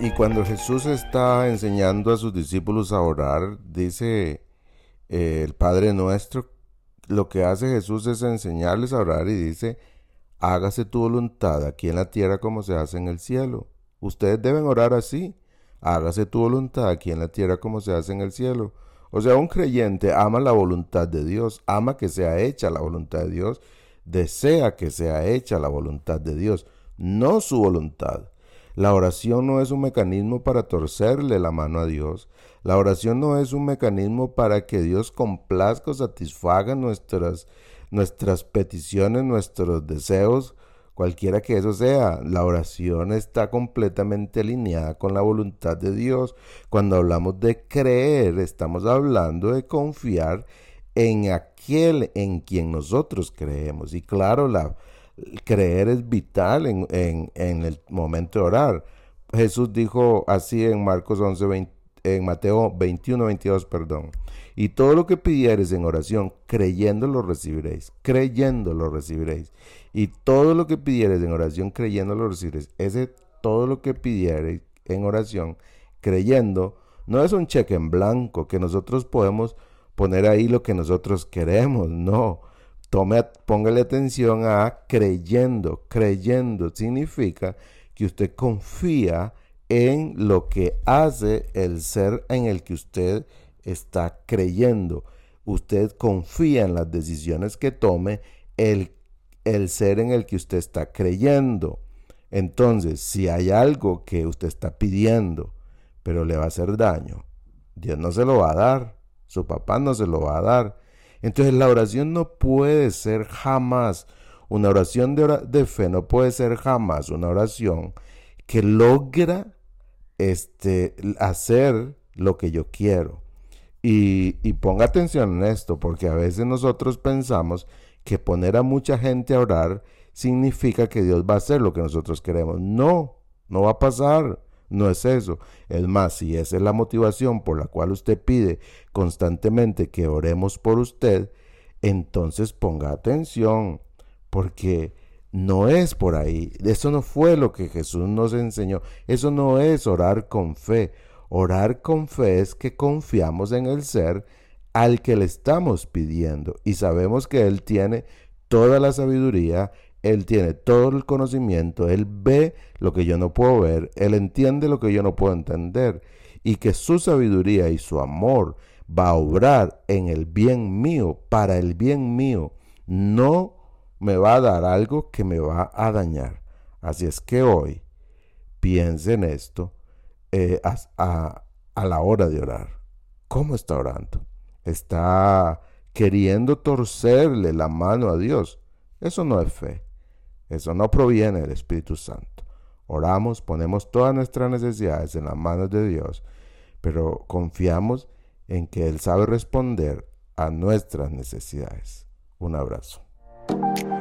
Y cuando Jesús está enseñando a sus discípulos a orar, dice eh, el Padre nuestro, lo que hace Jesús es enseñarles a orar y dice, hágase tu voluntad aquí en la tierra como se hace en el cielo. Ustedes deben orar así, hágase tu voluntad aquí en la tierra como se hace en el cielo. O sea, un creyente ama la voluntad de Dios, ama que sea hecha la voluntad de Dios, desea que sea hecha la voluntad de Dios, no su voluntad. La oración no es un mecanismo para torcerle la mano a Dios. La oración no es un mecanismo para que Dios complazca o satisfaga nuestras, nuestras peticiones, nuestros deseos, cualquiera que eso sea. La oración está completamente alineada con la voluntad de Dios. Cuando hablamos de creer, estamos hablando de confiar en aquel en quien nosotros creemos. Y claro, la, creer es vital en, el momento de orar. Jesús dijo así en Marcos 11, en Mateo 21, 22, perdón. Y todo lo que pidieres en oración, creyendo lo recibiréis. Creyendo lo recibiréis. Y todo lo que pidieres en oración, creyendo lo recibiréis. Ese todo lo que pidieres en oración, creyendo, no es un cheque en blanco que nosotros podemos poner ahí lo que nosotros queremos. No Tome, póngale atención a creyendo. Creyendo significa que usted confía en lo que hace el ser en el que usted está creyendo. Usted confía en las decisiones que tome el, el ser en el que usted está creyendo. Entonces, si hay algo que usted está pidiendo, pero le va a hacer daño, Dios no se lo va a dar, su papá no se lo va a dar. Entonces la oración no puede ser jamás, una oración de, de fe no puede ser jamás una oración que logra este, hacer lo que yo quiero. Y, y, ponga atención en esto, porque a veces nosotros pensamos que poner a mucha gente a orar significa que Dios va a hacer lo que nosotros queremos. No, no va a pasar. No es eso. Es más, si esa es la motivación por la cual usted pide constantemente que oremos por usted, entonces ponga atención, porque no es por ahí. Eso no fue lo que Jesús nos enseñó. Eso no es orar con fe. Orar con fe es que confiamos en el ser al que le estamos pidiendo y sabemos que Él tiene toda la sabiduría él tiene todo el conocimiento, Él ve lo que yo no puedo ver, Él entiende lo que yo no puedo entender y que su sabiduría y su amor va a obrar en el bien mío, para el bien mío, no me va a dar algo que me va a dañar. Así es que hoy piense en esto eh, a, a la hora de orar. ¿Cómo está orando? ¿Está queriendo torcerle la mano a Dios? Eso no es fe. Eso no proviene del Espíritu Santo. Oramos, ponemos todas nuestras necesidades en las manos de Dios, pero confiamos en que Él sabe responder a nuestras necesidades. Un abrazo. you